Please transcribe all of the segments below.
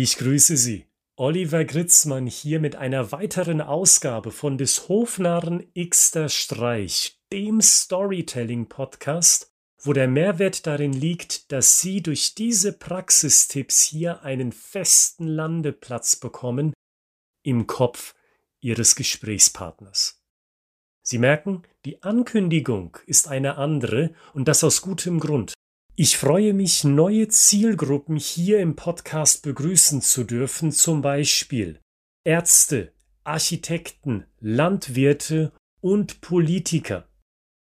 Ich grüße Sie. Oliver Gritzmann hier mit einer weiteren Ausgabe von des Hofnarren Xter Streich, dem Storytelling-Podcast, wo der Mehrwert darin liegt, dass Sie durch diese Praxistipps hier einen festen Landeplatz bekommen im Kopf Ihres Gesprächspartners. Sie merken, die Ankündigung ist eine andere und das aus gutem Grund. Ich freue mich, neue Zielgruppen hier im Podcast begrüßen zu dürfen, zum Beispiel Ärzte, Architekten, Landwirte und Politiker,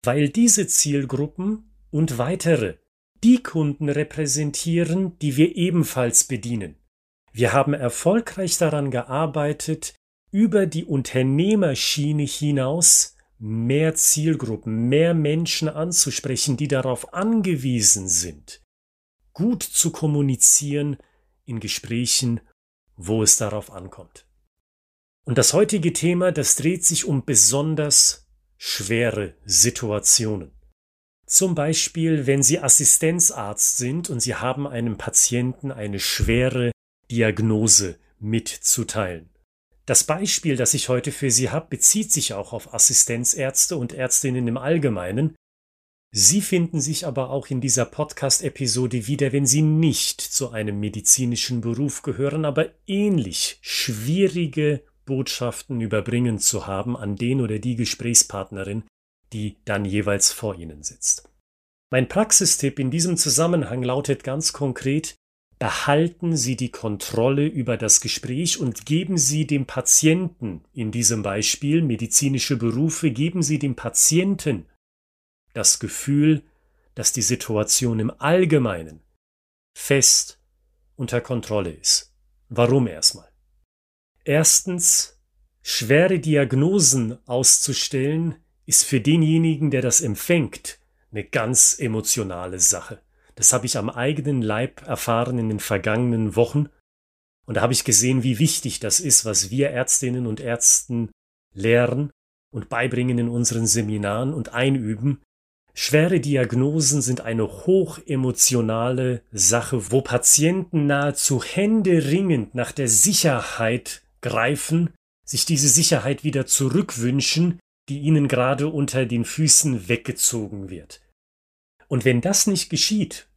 weil diese Zielgruppen und weitere die Kunden repräsentieren, die wir ebenfalls bedienen. Wir haben erfolgreich daran gearbeitet, über die Unternehmerschiene hinaus mehr Zielgruppen, mehr Menschen anzusprechen, die darauf angewiesen sind, gut zu kommunizieren in Gesprächen, wo es darauf ankommt. Und das heutige Thema, das dreht sich um besonders schwere Situationen. Zum Beispiel, wenn Sie Assistenzarzt sind und Sie haben einem Patienten eine schwere Diagnose mitzuteilen. Das Beispiel, das ich heute für Sie habe, bezieht sich auch auf Assistenzärzte und Ärztinnen im Allgemeinen. Sie finden sich aber auch in dieser Podcast-Episode wieder, wenn Sie nicht zu einem medizinischen Beruf gehören, aber ähnlich schwierige Botschaften überbringen zu haben an den oder die Gesprächspartnerin, die dann jeweils vor Ihnen sitzt. Mein Praxistipp in diesem Zusammenhang lautet ganz konkret, Behalten Sie die Kontrolle über das Gespräch und geben Sie dem Patienten, in diesem Beispiel medizinische Berufe, geben Sie dem Patienten das Gefühl, dass die Situation im Allgemeinen fest unter Kontrolle ist. Warum erstmal? Erstens, schwere Diagnosen auszustellen, ist für denjenigen, der das empfängt, eine ganz emotionale Sache. Das habe ich am eigenen Leib erfahren in den vergangenen Wochen. Und da habe ich gesehen, wie wichtig das ist, was wir Ärztinnen und Ärzten lehren und beibringen in unseren Seminaren und einüben. Schwere Diagnosen sind eine hochemotionale Sache, wo Patienten nahezu händeringend nach der Sicherheit greifen, sich diese Sicherheit wieder zurückwünschen, die ihnen gerade unter den Füßen weggezogen wird. Und wenn das nicht geschieht,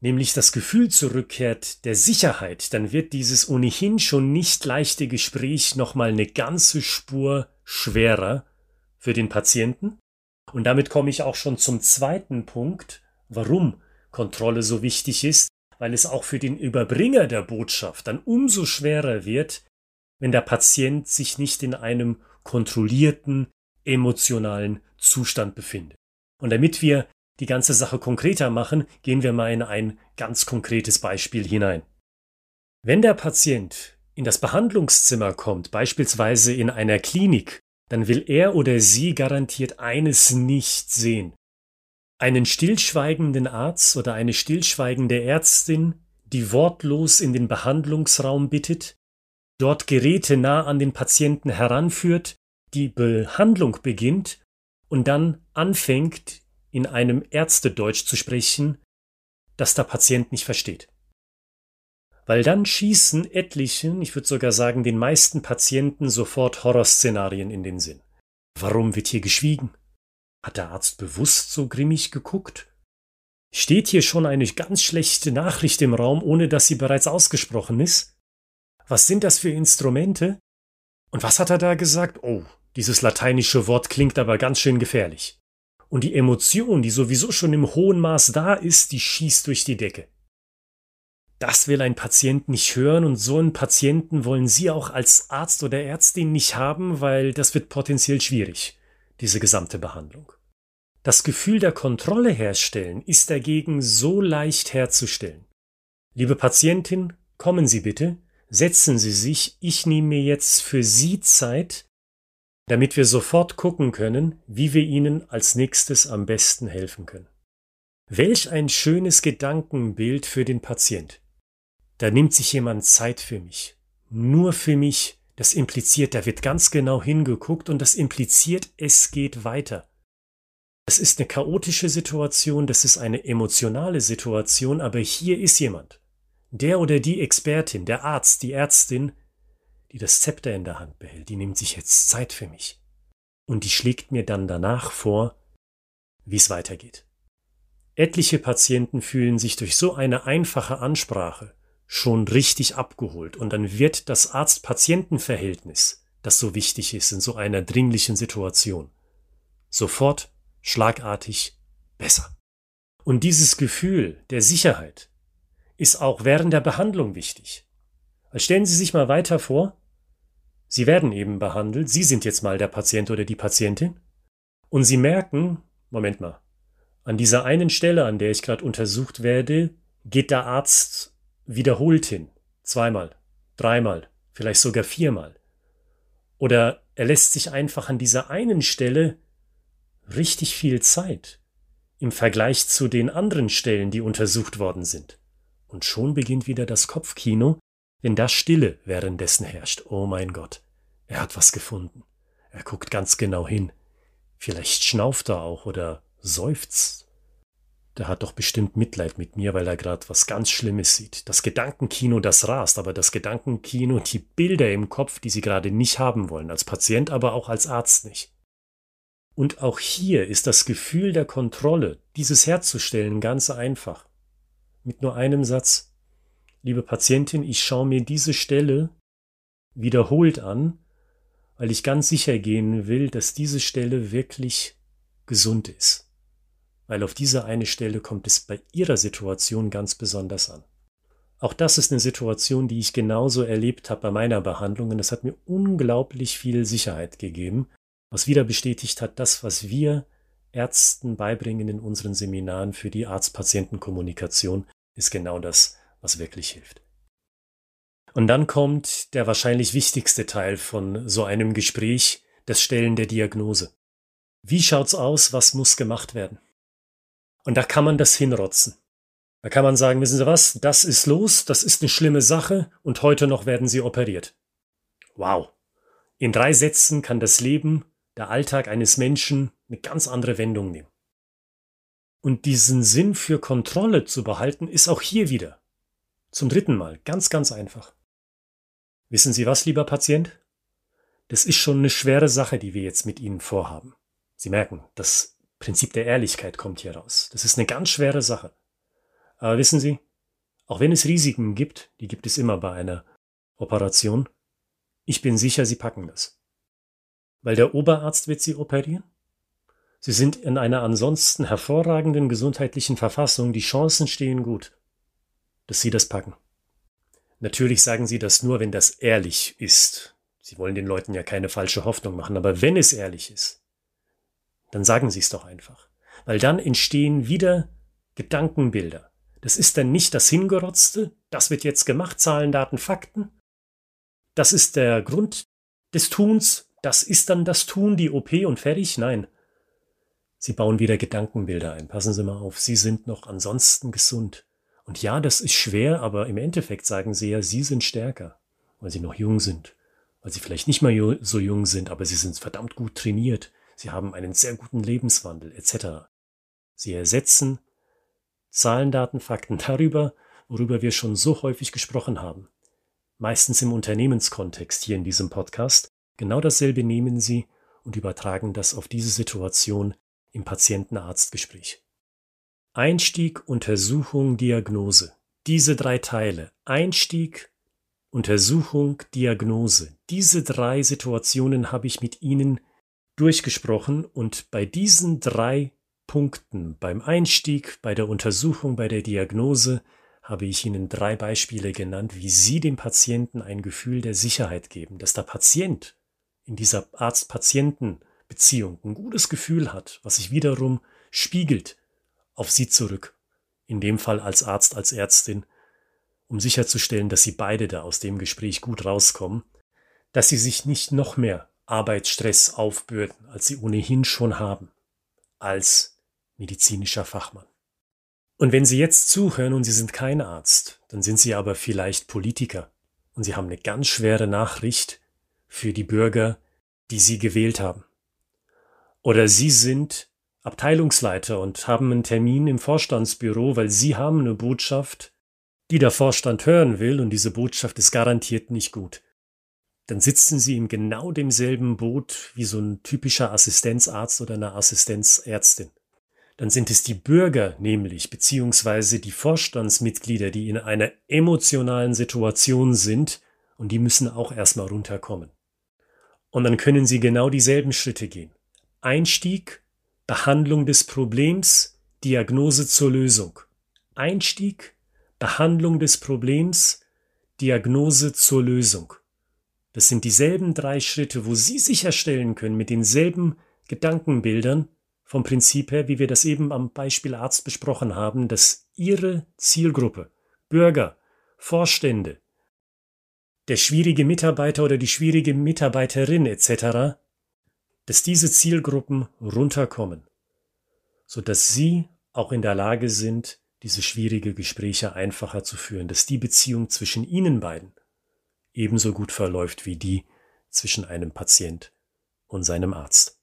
nämlich das Gefühl zurückkehrt der Sicherheit, dann wird dieses ohnehin schon nicht leichte Gespräch nochmal eine ganze Spur schwerer für den Patienten. Und damit komme ich auch schon zum zweiten Punkt, warum Kontrolle so wichtig ist, weil es auch für den Überbringer der Botschaft dann umso schwerer wird, wenn der Patient sich nicht in einem kontrollierten, emotionalen Zustand befindet. Und damit wir die ganze Sache konkreter machen, gehen wir mal in ein ganz konkretes Beispiel hinein. Wenn der Patient in das Behandlungszimmer kommt, beispielsweise in einer Klinik, dann will er oder sie garantiert eines nicht sehen. Einen stillschweigenden Arzt oder eine stillschweigende Ärztin, die wortlos in den Behandlungsraum bittet, dort Geräte nah an den Patienten heranführt, die Behandlung beginnt und dann anfängt, in einem Ärztedeutsch zu sprechen, das der Patient nicht versteht. Weil dann schießen etlichen, ich würde sogar sagen den meisten Patienten sofort Horrorszenarien in den Sinn. Warum wird hier geschwiegen? Hat der Arzt bewusst so grimmig geguckt? Steht hier schon eine ganz schlechte Nachricht im Raum, ohne dass sie bereits ausgesprochen ist? Was sind das für Instrumente? Und was hat er da gesagt? Oh, dieses lateinische Wort klingt aber ganz schön gefährlich. Und die Emotion, die sowieso schon im hohen Maß da ist, die schießt durch die Decke. Das will ein Patient nicht hören und so einen Patienten wollen Sie auch als Arzt oder Ärztin nicht haben, weil das wird potenziell schwierig, diese gesamte Behandlung. Das Gefühl der Kontrolle herstellen ist dagegen so leicht herzustellen. Liebe Patientin, kommen Sie bitte, setzen Sie sich, ich nehme mir jetzt für Sie Zeit, damit wir sofort gucken können, wie wir ihnen als nächstes am besten helfen können. Welch ein schönes Gedankenbild für den Patient. Da nimmt sich jemand Zeit für mich. Nur für mich. Das impliziert, da wird ganz genau hingeguckt und das impliziert, es geht weiter. Es ist eine chaotische Situation, das ist eine emotionale Situation, aber hier ist jemand, Der oder die Expertin, der Arzt, die Ärztin, die das Zepter in der Hand behält, die nimmt sich jetzt Zeit für mich. Und die schlägt mir dann danach vor, wie es weitergeht. Etliche Patienten fühlen sich durch so eine einfache Ansprache schon richtig abgeholt und dann wird das Arzt-Patienten-Verhältnis, das so wichtig ist in so einer dringlichen Situation, sofort, schlagartig besser. Und dieses Gefühl der Sicherheit ist auch während der Behandlung wichtig. Also stellen Sie sich mal weiter vor, Sie werden eben behandelt, Sie sind jetzt mal der Patient oder die Patientin, und Sie merken, Moment mal, an dieser einen Stelle, an der ich gerade untersucht werde, geht der Arzt wiederholt hin. Zweimal, dreimal, vielleicht sogar viermal. Oder er lässt sich einfach an dieser einen Stelle richtig viel Zeit im Vergleich zu den anderen Stellen, die untersucht worden sind. Und schon beginnt wieder das Kopfkino, wenn da Stille währenddessen herrscht. Oh mein Gott, er hat was gefunden. Er guckt ganz genau hin. Vielleicht schnauft er auch oder seufzt. Der hat doch bestimmt Mitleid mit mir, weil er gerade was ganz Schlimmes sieht. Das Gedankenkino, das rast, aber das Gedankenkino, die Bilder im Kopf, die sie gerade nicht haben wollen, als Patient, aber auch als Arzt nicht. Und auch hier ist das Gefühl der Kontrolle, dieses herzustellen, ganz einfach. Mit nur einem Satz. Liebe Patientin, ich schaue mir diese Stelle wiederholt an, weil ich ganz sicher gehen will, dass diese Stelle wirklich gesund ist weil auf diese eine Stelle kommt es bei ihrer Situation ganz besonders an. Auch das ist eine Situation, die ich genauso erlebt habe bei meiner Behandlung und das hat mir unglaublich viel Sicherheit gegeben, was wieder bestätigt hat, das, was wir Ärzten beibringen in unseren Seminaren für die Arzt-Patienten-Kommunikation, ist genau das, was wirklich hilft. Und dann kommt der wahrscheinlich wichtigste Teil von so einem Gespräch, das Stellen der Diagnose. Wie schaut's aus? Was muss gemacht werden? Und da kann man das hinrotzen. Da kann man sagen, wissen Sie was, das ist los, das ist eine schlimme Sache und heute noch werden Sie operiert. Wow. In drei Sätzen kann das Leben, der Alltag eines Menschen eine ganz andere Wendung nehmen. Und diesen Sinn für Kontrolle zu behalten, ist auch hier wieder. Zum dritten Mal. Ganz, ganz einfach. Wissen Sie was, lieber Patient? Das ist schon eine schwere Sache, die wir jetzt mit Ihnen vorhaben. Sie merken, das Prinzip der Ehrlichkeit kommt hier raus. Das ist eine ganz schwere Sache. Aber wissen Sie, auch wenn es Risiken gibt, die gibt es immer bei einer Operation, ich bin sicher, Sie packen das. Weil der Oberarzt wird Sie operieren. Sie sind in einer ansonsten hervorragenden gesundheitlichen Verfassung, die Chancen stehen gut, dass Sie das packen. Natürlich sagen Sie das nur, wenn das ehrlich ist. Sie wollen den Leuten ja keine falsche Hoffnung machen, aber wenn es ehrlich ist, dann sagen Sie es doch einfach. Weil dann entstehen wieder Gedankenbilder. Das ist dann nicht das Hingerotzte, das wird jetzt gemacht, Zahlen, Daten, Fakten. Das ist der Grund des Tuns, das ist dann das Tun, die OP und fertig. Nein. Sie bauen wieder Gedankenbilder ein. Passen Sie mal auf, Sie sind noch ansonsten gesund. Und ja, das ist schwer, aber im Endeffekt sagen Sie ja, Sie sind stärker, weil Sie noch jung sind, weil Sie vielleicht nicht mal so jung sind, aber Sie sind verdammt gut trainiert. Sie haben einen sehr guten Lebenswandel etc. Sie ersetzen Zahlen, Daten, Fakten darüber, worüber wir schon so häufig gesprochen haben. Meistens im Unternehmenskontext hier in diesem Podcast. Genau dasselbe nehmen Sie und übertragen das auf diese Situation im Patientenarztgespräch. Einstieg, Untersuchung, Diagnose. Diese drei Teile. Einstieg, Untersuchung, Diagnose. Diese drei Situationen habe ich mit Ihnen durchgesprochen und bei diesen drei Punkten, beim Einstieg, bei der Untersuchung, bei der Diagnose, habe ich Ihnen drei Beispiele genannt, wie Sie dem Patienten ein Gefühl der Sicherheit geben, dass der Patient in dieser Arzt-Patienten-Beziehung ein gutes Gefühl hat, was sich wiederum spiegelt auf Sie zurück, in dem Fall als Arzt, als Ärztin, um sicherzustellen, dass Sie beide da aus dem Gespräch gut rauskommen, dass Sie sich nicht noch mehr Arbeitsstress aufbürden, als sie ohnehin schon haben, als medizinischer Fachmann. Und wenn Sie jetzt zuhören und Sie sind kein Arzt, dann sind Sie aber vielleicht Politiker und Sie haben eine ganz schwere Nachricht für die Bürger, die Sie gewählt haben. Oder Sie sind Abteilungsleiter und haben einen Termin im Vorstandsbüro, weil Sie haben eine Botschaft die der Vorstand hören will und diese Botschaft ist garantiert nicht gut. Dann sitzen sie in genau demselben Boot wie so ein typischer Assistenzarzt oder eine Assistenzärztin. Dann sind es die Bürger nämlich, beziehungsweise die Vorstandsmitglieder, die in einer emotionalen Situation sind und die müssen auch erstmal runterkommen. Und dann können sie genau dieselben Schritte gehen. Einstieg, Behandlung des Problems, Diagnose zur Lösung. Einstieg, Behandlung des Problems, Diagnose zur Lösung. Das sind dieselben drei Schritte, wo Sie sicherstellen können mit denselben Gedankenbildern vom Prinzip her, wie wir das eben am Beispiel Arzt besprochen haben, dass Ihre Zielgruppe, Bürger, Vorstände, der schwierige Mitarbeiter oder die schwierige Mitarbeiterin etc., dass diese Zielgruppen runterkommen, so dass Sie auch in der Lage sind, diese schwierige Gespräche einfacher zu führen, dass die Beziehung zwischen ihnen beiden ebenso gut verläuft wie die zwischen einem Patient und seinem Arzt.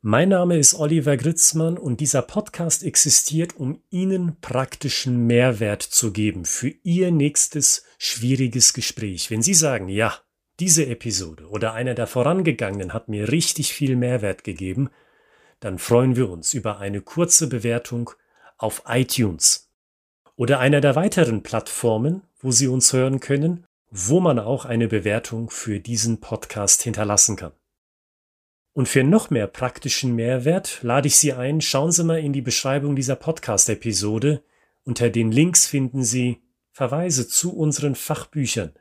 Mein Name ist Oliver Gritzmann und dieser Podcast existiert, um Ihnen praktischen Mehrwert zu geben für Ihr nächstes schwieriges Gespräch. Wenn Sie sagen, ja, diese Episode oder einer der vorangegangenen hat mir richtig viel Mehrwert gegeben, dann freuen wir uns über eine kurze Bewertung auf iTunes oder einer der weiteren Plattformen, wo Sie uns hören können, wo man auch eine Bewertung für diesen Podcast hinterlassen kann. Und für noch mehr praktischen Mehrwert lade ich Sie ein, schauen Sie mal in die Beschreibung dieser Podcast-Episode. Unter den Links finden Sie Verweise zu unseren Fachbüchern,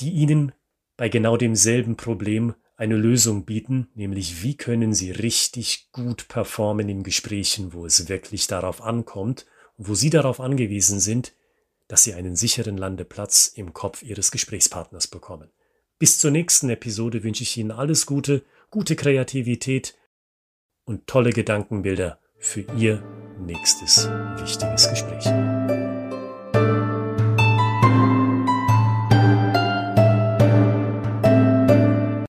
die Ihnen bei genau demselben Problem eine Lösung bieten, nämlich wie können Sie richtig gut performen in Gesprächen, wo es wirklich darauf ankommt wo Sie darauf angewiesen sind, dass Sie einen sicheren Landeplatz im Kopf Ihres Gesprächspartners bekommen. Bis zur nächsten Episode wünsche ich Ihnen alles Gute, gute Kreativität und tolle Gedankenbilder für Ihr nächstes wichtiges Gespräch.